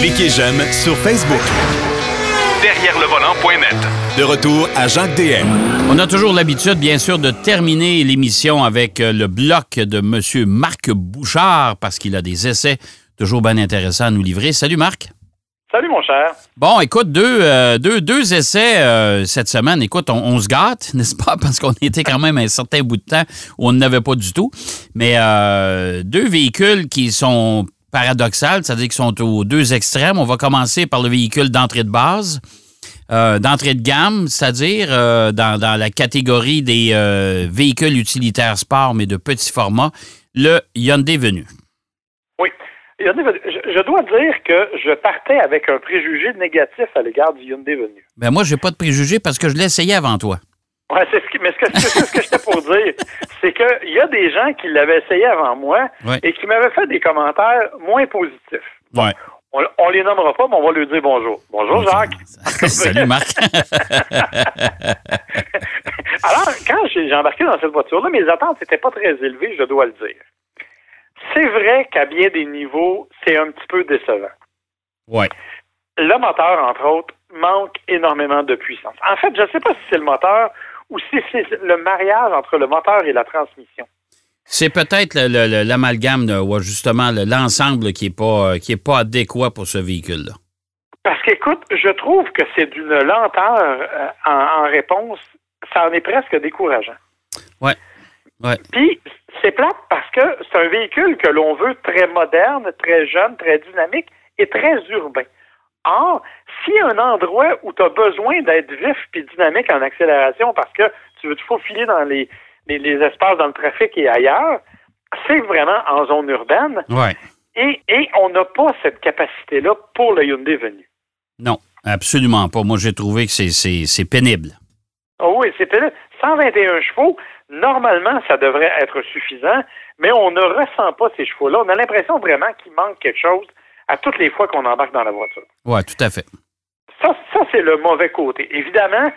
Cliquez j'aime sur Facebook. Derrière le volant.net. De retour à Jacques DM. On a toujours l'habitude, bien sûr, de terminer l'émission avec euh, le bloc de M. Marc Bouchard parce qu'il a des essais toujours bien intéressants à nous livrer. Salut Marc. Salut, mon cher. Bon, écoute, deux, euh, deux, deux essais euh, cette semaine. Écoute, on, se gâte, n'est-ce pas? Parce qu'on était quand même un certain bout de temps où on n'avait pas du tout. Mais euh, deux véhicules qui sont paradoxales, c'est-à-dire qui sont aux deux extrêmes. On va commencer par le véhicule d'entrée de base. d'entrée de gamme, c'est-à-dire dans, dans, la catégorie des véhicules utilitaires sport, mais de petit format, le Hyundai Venue. Je, dois dire que je partais avec un préjugé négatif à l'égard du Hyundai Venue. Ben moi, j'ai pas de préjugé parce que je l'ai essayé avant toi. Ouais, c'est ce mais ce que, ce que j'étais pour dire, c'est qu'il y a des gens qui l'avaient essayé avant moi et qui m'avaient fait des commentaires moins positifs. Ouais. On, on, les nommera pas, mais on va lui dire bonjour. Bonjour, Jacques. Salut, Marc. Alors, quand j'ai embarqué dans cette voiture-là, mes attentes n'étaient pas très élevées, je dois le dire. C'est vrai qu'à bien des niveaux, c'est un petit peu décevant. Oui. Le moteur, entre autres, manque énormément de puissance. En fait, je ne sais pas si c'est le moteur ou si c'est le mariage entre le moteur et la transmission. C'est peut-être l'amalgame, ou justement l'ensemble qui n'est pas, qui est pas adéquat pour ce véhicule-là. Parce qu'écoute, je trouve que c'est d'une lenteur euh, en, en, réponse, ça en est presque décourageant. Oui. Ouais. Puis, c'est plate parce que c'est un véhicule que l'on veut très moderne, très jeune, très dynamique et très urbain. Or, s'il y a un endroit où tu as besoin d'être vif et dynamique en accélération parce que tu veux te faufiler dans les, les, espaces dans le trafic et ailleurs, c'est vraiment en zone urbaine. Ouais. Et, et on n'a pas cette capacité-là pour le Hyundai Venue. Non, absolument pas. Moi, j'ai trouvé que c'est pénible. Oh oui, c'est pénible. 121 chevaux, Normalement, ça devrait être suffisant, mais on ne ressent pas ces chevaux-là. On a l'impression vraiment qu'il manque quelque chose à toutes les fois qu'on embarque dans la voiture. Oui, tout à fait. Ça, ça c'est le mauvais côté. Évidemment,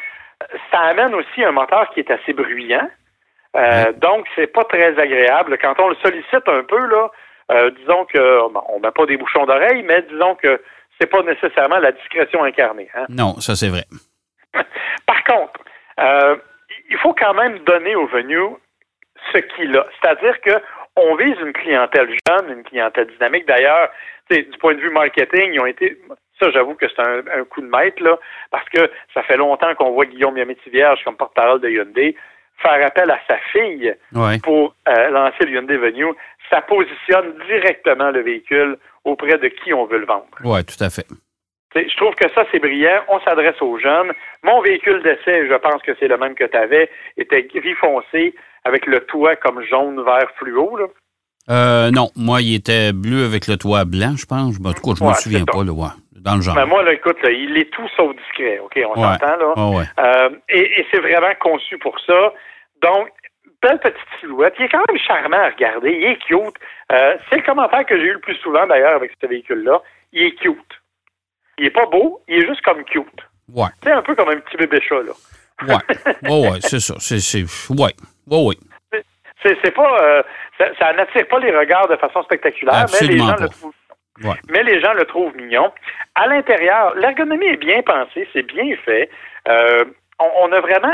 ça amène aussi un moteur qui est assez bruyant. Euh, donc, c'est pas très agréable. Quand on le sollicite un peu, là, euh, disons que on met pas des bouchons d'oreille, mais disons que c'est pas nécessairement la discrétion incarnée. Hein. Non, ça c'est vrai. Par contre, euh, il faut quand même donner au venu ce qu'il a. C'est-à-dire que on vise une clientèle jeune, une clientèle dynamique. D'ailleurs, du point de vue marketing, ils ont été. Ça, j'avoue que c'est un, coup de maître, là, parce que ça fait longtemps qu'on voit Guillaume Yaméti-Vierge comme porte-parole de Hyundai faire appel à sa fille pour euh, lancer le Hyundai Venue. Ça positionne directement le véhicule auprès de qui on veut le vendre. Oui, tout à fait. Je trouve que ça, c'est brillant. On s'adresse aux jeunes. Mon véhicule d'essai, je pense que c'est le même que tu avais, était gris foncé avec le toit comme jaune, vert, fluo. Là. Euh, non, moi, il était bleu avec le toit blanc, je pense. En tout cas, je ne me souviens pas, là, dans le genre. Ben, moi, là, écoute, il est tout sauf discret, OK? On s'entend, là. Euh, et, c'est vraiment conçu pour ça. Donc, belle petite silhouette. Il est quand même charmant à regarder. Il est cute. Euh, c'est le commentaire que j'ai eu le plus souvent, d'ailleurs, avec ce véhicule-là. Il est cute. Il est pas beau, il est juste comme cute. Ouais. C'est un peu comme un petit bébé chat, là. Ouais. ouais, ouais, c'est ça. C'est, c'est, ouais. Ouais, ouais. C'est, pas, euh, ça, n'attire pas les regards de façon spectaculaire, mais les gens le trouvent. Ouais. Mais les gens le trouvent mignon. À l'intérieur, l'ergonomie est bien pensée, c'est bien fait. Euh, on, a vraiment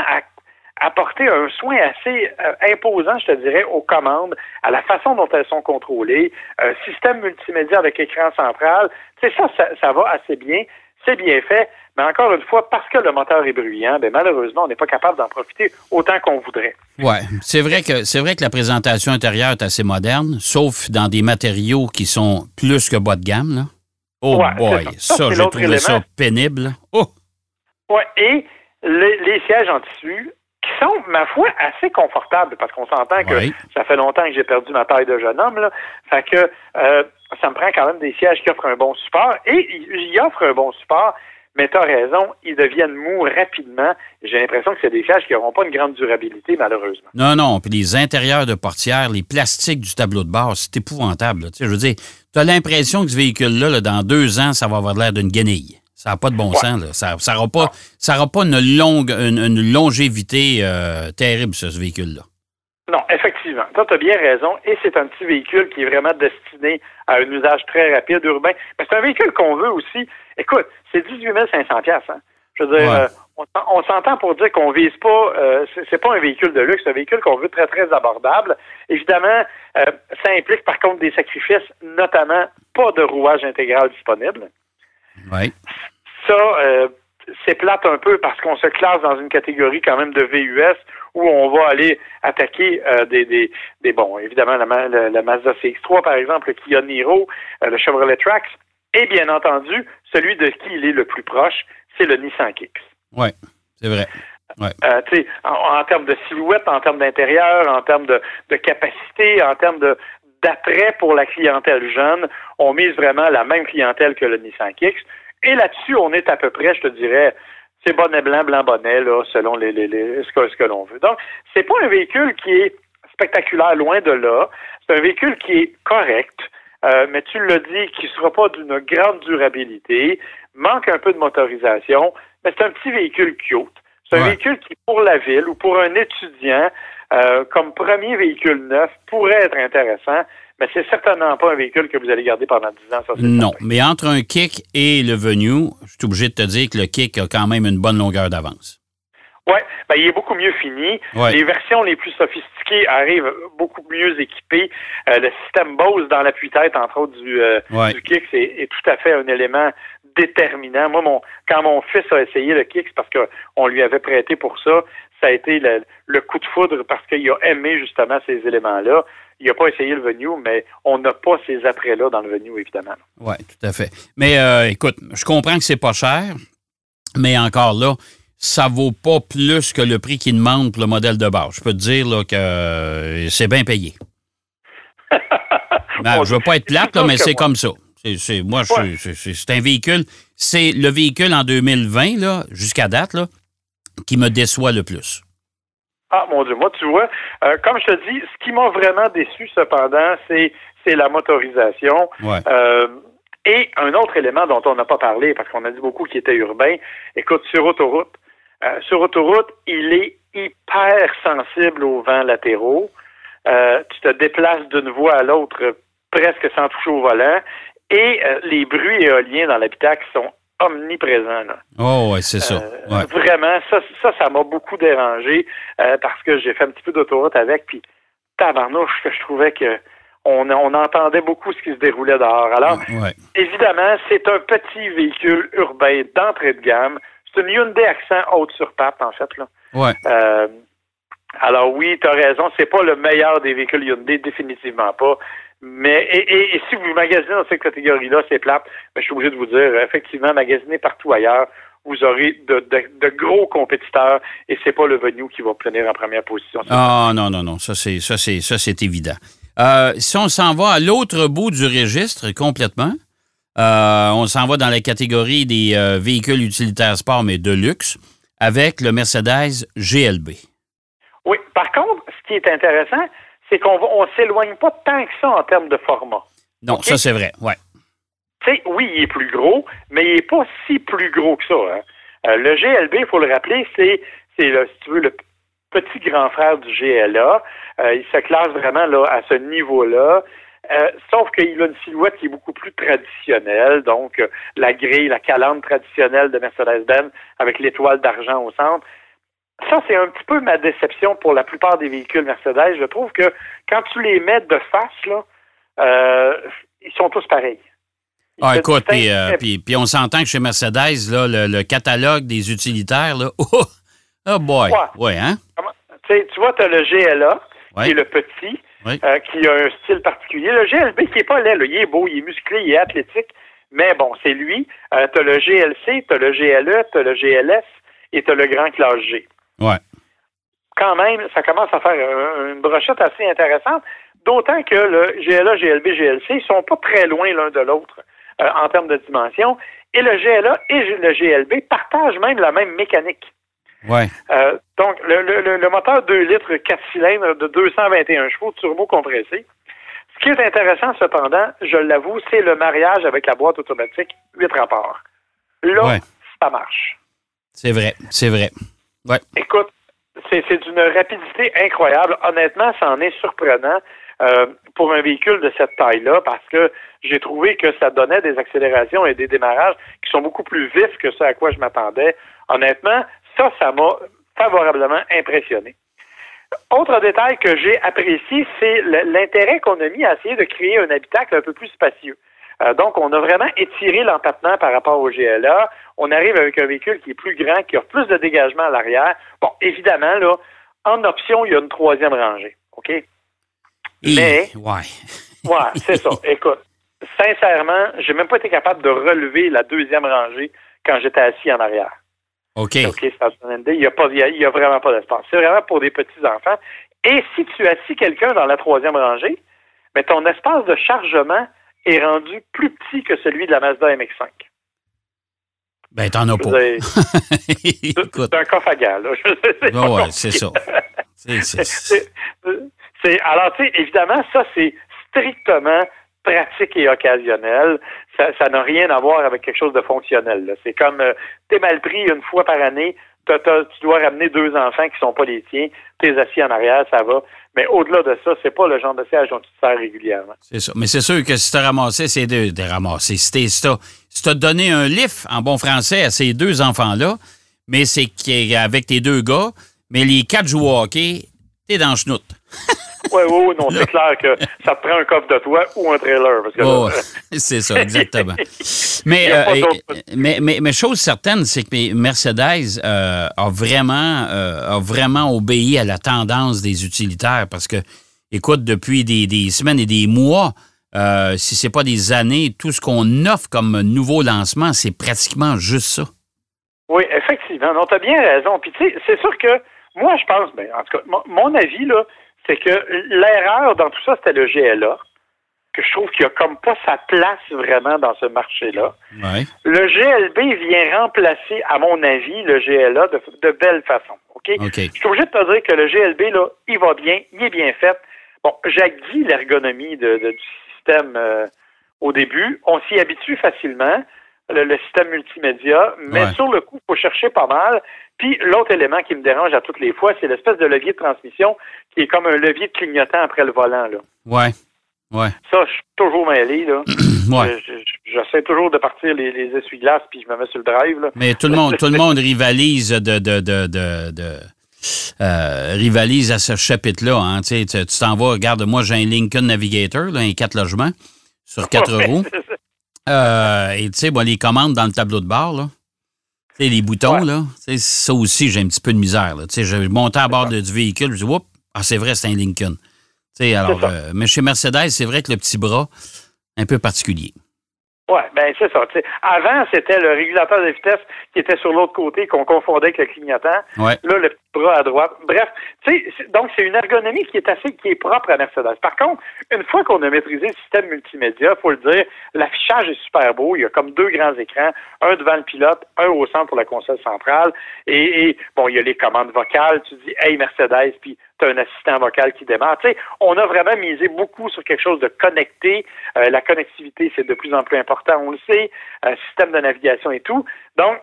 apporté un soin assez euh, imposant, je te dirais, aux commandes, à la façon dont elles sont contrôlées, un système multimédia avec écran central. C'est ça, ça, ça va assez bien, c'est bien fait. Mais encore une fois, parce que le moteur est bruyant, ben malheureusement, on n'est pas capable d'en profiter autant qu'on voudrait. Oui, c'est vrai que c'est vrai que la présentation intérieure est assez moderne, sauf dans des matériaux qui sont plus que bas de gamme. Là. Oh boy, ça, ça j'ai trouvé ça pénible. Oh! Oui, et les, sièges en tissu qui sont, ma foi, assez confortables, parce qu'on s'entend que ça fait longtemps que j'ai perdu ma taille de jeune homme. Là. Fait que euh, ça me prend quand même des sièges qui offrent un bon support. Et ils offrent un bon support, mais tu as raison, ils deviennent mous rapidement. J'ai l'impression que c'est des sièges qui n'auront pas une grande durabilité, malheureusement. Non, non. Puis les intérieurs de portières, les plastiques du tableau de bord, c'est épouvantable. Tu sais, je veux dire, tu as l'impression que ce véhicule-là, dans deux ans, ça va avoir l'air d'une guenille. Ça n'a pas de bon sens. Là. Ça n'aura pas, ça pas une, longue, une, longévité euh, terrible, ce véhicule-là. Non, effectivement. Tu as bien raison. Et c'est un petit véhicule qui est vraiment destiné à un usage très rapide urbain. Mais c'est un véhicule qu'on veut aussi. Écoute, c'est 18 500 hein? Je veux dire, euh, on, s'entend pour dire qu'on vise pas, euh, c'est pas un véhicule de luxe, c'est un véhicule qu'on veut très, très abordable. Évidemment, euh, ça implique par contre des sacrifices, notamment pas de rouage intégral disponible. Oui. Ça, euh, c'est plate un peu parce qu'on se classe dans une catégorie quand même de VUS où on va aller attaquer euh, des, des, des, bon, évidemment, la, la, Mazda CX-3, par exemple, le Kia Niro, euh, le Chevrolet Trax, et bien entendu, celui de qui il est le plus proche, c'est le Nissan Kicks. Oui, c'est vrai. Ouais. Euh, en, en, termes de silhouette, en termes d'intérieur, en termes de, de capacité, en termes de d'attrait pour la clientèle jeune, on mise vraiment la même clientèle que le Nissan Kicks. Et là-dessus, on est à peu près, je te dirais, c'est bonnet blanc, blanc bonnet, là, selon les, les, ce que, ce que l'on veut. Donc, c'est pas un véhicule qui est spectaculaire, loin de là. C'est un véhicule qui est correct, euh, mais tu l'as dit, qui ne sera pas d'une grande durabilité, manque un peu de motorisation, mais c'est un petit véhicule cute. C'est un véhicule qui, pour la ville ou pour un étudiant, euh, comme premier véhicule neuf, pourrait être intéressant mais c'est certainement pas un véhicule que vous allez garder pendant 10 ans. Ça, non, mais entre un kick et le Venue, je suis obligé de te dire que le kick a quand même une bonne longueur d'avance. Oui, ben, il est beaucoup mieux fini. Les versions les plus sophistiquées arrivent beaucoup mieux équipées. Euh, le système Bose dans l'appui-tête, entre autres, du, euh, du est, tout à fait un élément déterminant. Moi, mon, quand mon fils a essayé le Kick, parce qu'on lui avait prêté pour ça, ça a été le, le coup de foudre parce qu'il a aimé justement ces éléments-là. Il n'a pas essayé le Venue, mais on n'a pas ces attraits-là dans le Venue, évidemment. Oui, tout à fait. Mais euh, écoute, je comprends que c'est pas cher, mais encore là, ça vaut pas plus que le prix qu'il demande pour le modèle de base. Je peux te dire là, que euh, c'est bien payé. ben, je veux pas être plate, mais c'est comme ça. C'est, moi, c'est un véhicule. C'est le véhicule en 2020, jusqu'à date, là, qui me déçoit le plus. Ah, mon Dieu, moi, tu vois, euh, comme je te dis, ce qui m'a vraiment déçu, cependant, c'est, c'est la motorisation. Euh, et un autre élément dont on n'a pas parlé, parce qu'on a dit beaucoup qu'il était urbain, écoute, sur autoroute, euh, sur autoroute, il est hyper sensible aux vents latéraux. tu te déplaces d'une voie à l'autre presque sans toucher au volant. Et les bruits éoliens dans l'habitacle sont omniprésent. Là. Oh, ouais, c'est ça. Euh, vraiment, ça, ça, ça m'a beaucoup dérangé euh, parce que j'ai fait un petit peu d'autoroute avec, puis tabarnouche, que je trouvais que on, on, entendait beaucoup ce qui se déroulait dehors. Alors, évidemment, c'est un petit véhicule urbain d'entrée de gamme. C'est une Hyundai Accent haute sur pape, en fait. Là. Ouais. Euh, alors oui, tu as raison, c'est pas le meilleur des véhicules Hyundai, définitivement pas. Mais et, si vous magasinez dans cette catégorie-là, c'est plate. Mais je suis obligé de vous dire, effectivement, magasiner partout ailleurs, vous aurez de, gros compétiteurs et c'est pas le Venue qui va obtenir en première position. Ah non, non, non, ça c'est ça c'est ça c'est évident. Euh, si on s'en va à l'autre bout du registre complètement, euh, on s'en va dans la catégorie des euh, véhicules utilitaires sport, mais de luxe, avec le Mercedes GLB. Oui, par contre, ce qui est intéressant, c'est qu'on ne s'éloigne pas tant que ça en termes de format. Non, ça c'est vrai, ouais. sais, oui, il est plus gros, mais il n'est pas si plus gros que ça. Hein. Euh, le GLB, il faut le rappeler, c'est, c'est si tu veux, le petit grand frère du GLA. Euh, il se classe vraiment là, à ce niveau-là. Euh, sauf qu'il a une silhouette qui est beaucoup plus traditionnelle, donc la grille, la calandre traditionnelle de Mercedes-Benz avec l'étoile d'argent au centre. Ça, c'est un petit peu ma déception pour la plupart des véhicules Mercedes. Je trouve que quand tu les mets de face, là, euh, ils sont tous pareils. ah, écoute, euh, puis, puis, on s'entend que chez Mercedes, là, le, catalogue des utilitaires, là, oh, oh boy, ouais, hein? tu vois, tu as le GLA, qui est le petit, euh, qui a un style particulier. Le GLB, qui n'est pas laid, il est beau, il est musclé, il est athlétique, mais bon, c'est lui. tu as le GLC, tu as le GLE, tu as le GLS et tu as le grand classe G. Ouais. Quand même, ça commence à faire une brochette assez intéressante, d'autant que le GLA, GLB, GLC ne sont pas très loin l'un de l'autre euh, en termes de dimension. Et le GLA et le GLB partagent même la même mécanique. Ouais. Euh, donc, le, le, le, moteur 2 litres 4 cylindres de 221 chevaux turbo compressé. Ce qui est intéressant, cependant, je l'avoue, c'est le mariage avec la boîte automatique 8 rapports. Là, ça marche. C'est vrai, c'est vrai. Écoute, c'est d'une rapidité incroyable. Honnêtement, ça en est surprenant euh, pour un véhicule de cette taille-là parce que j'ai trouvé que ça donnait des accélérations et des démarrages qui sont beaucoup plus vifs que ce à quoi je m'attendais. Honnêtement, ça, ça m'a favorablement impressionné. Autre détail que j'ai apprécié, c'est l'intérêt qu'on a mis à essayer de créer un habitacle un peu plus spacieux. Euh, donc, on a vraiment étiré l'empattement par rapport au GLA. On arrive avec un véhicule qui est plus grand, qui a plus de dégagement à l'arrière. Bon, évidemment, là, en option, il y a une troisième rangée. OK? Mais. Ouais. ouais, c'est ça. Écoute, sincèrement, j'ai même pas été capable de relever la deuxième rangée quand j'étais assis en arrière. OK. OK, il n'y a, pas, il y a vraiment pas d'espace. C'est vraiment pour des petits-enfants. Et si tu assis quelqu'un dans la troisième rangée, mais ton espace de chargement est rendu plus petit que celui de la Mazda MX-5. Ben, t'en as pas. C'est un coffre à gars, là. ouais, c'est ça. alors, tu sais, évidemment, ça, c'est strictement pratique et occasionnel. Ça n'a rien à voir avec quelque chose de fonctionnel. C'est comme, euh, t'es mal pris une fois par année, tu dois ramener deux enfants qui sont pas les tiens, t'es assis en arrière, ça va. Mais au-delà de ça, c'est pas le genre de siège dont tu te sers régulièrement. C'est ça. Mais c'est sûr que si tu as ramassé ces deux, de ramasser, si tu as, donné un lift en bon français à ces deux enfants-là, mais c'est avec tes deux gars, mais les quatre jouent au hockey, t'es dans le chenoute. Oui, oui, oui, non, c'est clair que ça te prend un coffre de toit ou un trailer. c'est ça, exactement. mais, euh, mais, mais, mais, chose certaine, c'est que Mercedes euh, a, vraiment, euh, a vraiment obéi à la tendance des utilitaires parce que, écoute, depuis des, des semaines et des mois, si ce n'est pas des années, tout ce qu'on offre comme nouveau lancement, c'est pratiquement juste ça. Oui, effectivement. Non, tu as bien raison. Puis, tu sais, c'est sûr que moi, je pense, ben, en tout cas, mon avis, là, c'est que l'erreur dans tout ça, c'était le GLA, que je trouve qu'il a comme pas sa place vraiment dans ce marché-là. Le GLB vient remplacer, à mon avis, le GLA de, de belle façon. OK? Je suis obligé de te dire que le GLB, là, il va bien, il est bien fait. Bon, dit l'ergonomie de, du système euh, au début. On s'y habitue facilement le, système multimédia, mais sur le coup, il faut chercher pas mal. Puis l'autre élément qui me dérange à toutes les fois, c'est l'espèce de levier de transmission qui est comme un levier de clignotant après le volant. Là. Ouais. Ouais. Ça, je suis toujours mêlé. Là. ouais. J'essaie toujours de partir les, les essuie-glaces puis je me mets sur le drive. Là. Mais tout le monde, tout le monde rivalise de, de, de, de, euh, rivalise à ce chapitre-là. Hein. Tu t'en vas, regarde, moi j'ai un Lincoln Navigator, là, un quatre logements sur quatre roues. Euh, et tu sais, les commandes dans le tableau de bord, là. Sais, les boutons, là. Ça aussi, j'ai un petit peu de misère. Sais, je montais à bord du véhicule, je dis, oups, ah, c'est vrai, c'est un Lincoln. Alors, euh, mais chez Mercedes, c'est vrai que le petit bras, un peu particulier. Oui, ben c'est ça. avant, c'était le régulateur de vitesse qui était sur l'autre côté, qu'on confondait avec le clignotant. Là, le petit bras à droite. Bref, donc c'est une ergonomie qui est assez, qui est propre à Mercedes. Par contre, une fois qu'on a maîtrisé le système multimédia, faut le dire, l'affichage est super beau. Il y a comme deux grands écrans, un devant le pilote, un au centre pour la console centrale. Et, et bon, il y a les commandes vocales. Tu dis, hey Mercedes, puis tu as un assistant vocal qui démarre. Tu sais, on a vraiment misé beaucoup sur quelque chose de connecté. Euh, la connectivité, c'est de plus en plus important, on le sait, euh, système de navigation et tout. Donc,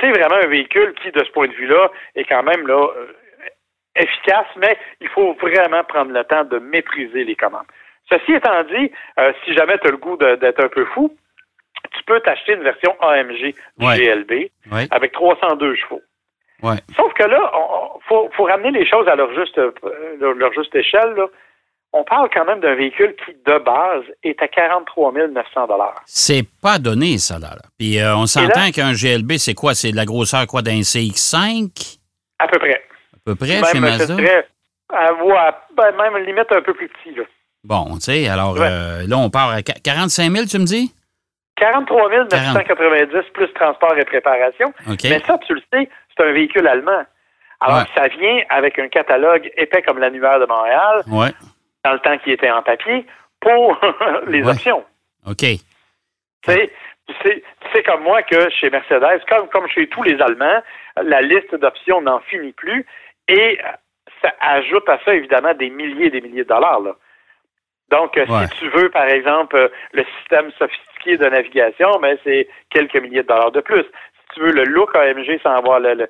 c'est vraiment un véhicule qui, de ce point de vue-là, est quand même là euh, efficace, mais il faut vraiment prendre le temps de maîtriser les commandes. Ceci étant dit, si jamais tu as le goût d'être un peu fou, tu peux t'acheter une version AMG du GLB avec 302 chevaux. Sauf que là, il faut, faut, ramener les choses à leur juste, euh, leur, juste échelle. On parle quand même d'un véhicule qui, de base, est à 43 900 C'est pas donné, ça. Là. Puis euh, on s'entend qu'un GLB, c'est quoi? C'est de la grosseur quoi d'un CX5? À peu près. À peu près, chez Mazda? à, ben, même limite un peu plus petit. Là. Bon, tu sais, alors euh, là, on part à 45 000, tu me dis? 43 990 plus transport et préparation. Mais ça, tu le sais, c'est un véhicule allemand. Alors, ça vient avec un catalogue épais comme l'annuaire de Montréal, dans le temps qui était en papier, pour les options. OK. Tu sais, comme moi que chez Mercedes, comme, comme chez tous les Allemands, la liste d'options n'en finit plus et ça ajoute à ça, évidemment, des milliers et des milliers de dollars. Donc, euh, si tu veux, par exemple, euh, le système sophistiqué de navigation, mais ben, c'est quelques milliers de dollars de plus tu veux le look AMG sans avoir le,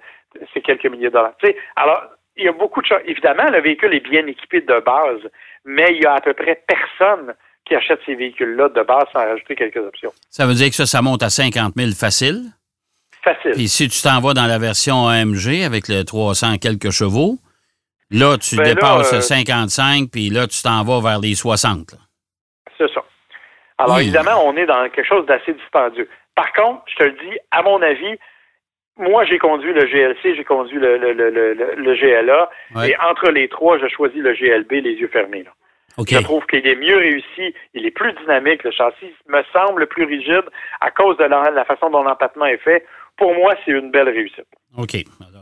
c'est quelques milliers de dollars. alors, il y a beaucoup de choses. Évidemment, le véhicule est bien équipé de base, mais il y a à peu près personne qui achète ces véhicules-là de base sans rajouter quelques options. Ça veut dire que ça, ça monte à 50 000 facile? Facile. Et si tu t'en vas dans la version AMG avec le 300 quelques chevaux, là, tu ben dépasses 55, euh, puis là, tu t'en vas vers les 60. C'est ça. Alors, évidemment, on est dans quelque chose d'assez dispendieux. Par contre, je te le dis, à mon avis, moi, j'ai conduit le GLC, j'ai conduit le, le, le, le GLA, et entre les trois, j'ai choisi le GLB les yeux fermés. Là. Je trouve qu'il est mieux réussi, il est plus dynamique, le châssis me semble plus rigide à cause de la, façon dont l'empattement est fait. Pour moi, c'est une belle réussite. OK.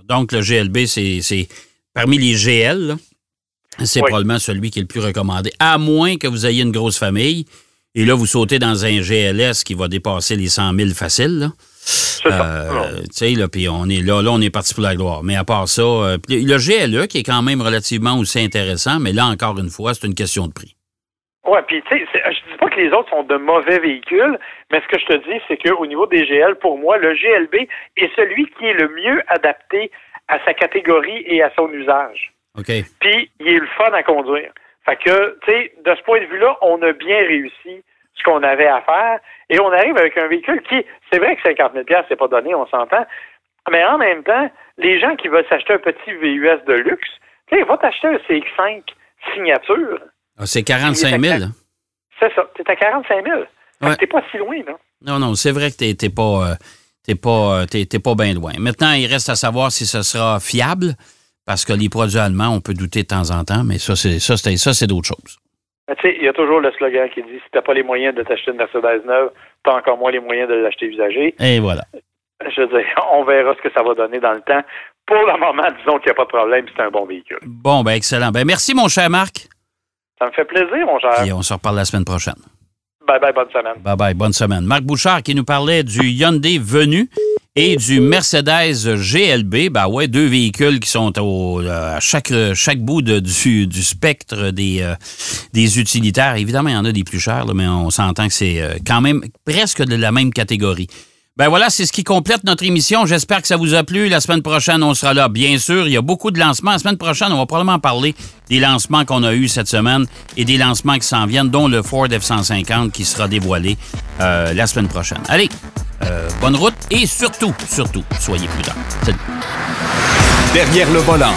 Donc, le GLB, c'est parmi les GL, c'est probablement celui qui est le plus recommandé, à moins que vous ayez une grosse famille. Et là, vous sautez dans un GLS qui va dépasser les 100 000 faciles. Là. Euh, tu sais, là, puis on est là, là, on est parti pour la gloire. Mais à part ça, euh, le GLE qui est quand même relativement aussi intéressant, mais là, encore une fois, c'est une question de prix. Oui, puis tu sais, je dis pas que les autres sont de mauvais véhicules, mais ce que je te dis, c'est qu'au niveau des GL, pour moi, le GLB est celui qui est le mieux adapté à sa catégorie et à son usage. OK. Puis, il est le fun à conduire. Fait que, tu sais, de ce point de vue-là, on a bien réussi ce qu'on avait à faire. Et on arrive avec un véhicule qui, c'est vrai que 50 000 c'est pas donné, on s'entend. Mais en même temps, les gens qui veulent s'acheter un petit VUS de luxe, tu sais, va t'acheter un CX5 signature. Ah, c'est 45 000. C'est ça. T'es à 45 000. Ouais. T'es pas si loin, là. Non, non, c'est vrai que t'es pas, euh, pas, euh, pas bien loin. Maintenant, il reste à savoir si ce sera fiable, parce que les produits allemands, on peut douter de temps en temps, mais ça, c'est ça, ça, c'est d'autres choses. Tu sais, il y a toujours le slogan qui dit si t'as pas les moyens de t'acheter une Mercedes neuve, t'as encore moins les moyens de l'acheter usagée. Et voilà. Je veux dire, on verra ce que ça va donner dans le temps. Pour le moment, disons qu'il n'y a pas de problème, c'est un bon véhicule. Bon, ben excellent. Ben merci, mon cher Marc. Ça me fait plaisir, mon cher. Et on se reparle la semaine prochaine. Bye bye, bonne semaine. Bye bye, bonne semaine. Marc Bouchard qui nous parlait du Hyundai Venu et du Mercedes GLB. Ben ouais, deux véhicules qui sont au, euh, à chaque, chaque bout de, du, du, spectre des, euh, des utilitaires. Évidemment, il y en a des plus chers, mais on s'entend que c'est euh, quand même presque de la même catégorie. Ben voilà, c'est ce qui complète notre émission. J'espère que ça vous a plu. La semaine prochaine, on sera là. Bien sûr, il y a beaucoup de lancements. La semaine prochaine, on va probablement parler des lancements qu'on a eus cette semaine et des lancements qui s'en viennent, dont le Ford F-150 qui sera dévoilé la semaine prochaine. Allez, euh, bonne route et surtout, surtout, soyez prudents. Derrière le volant.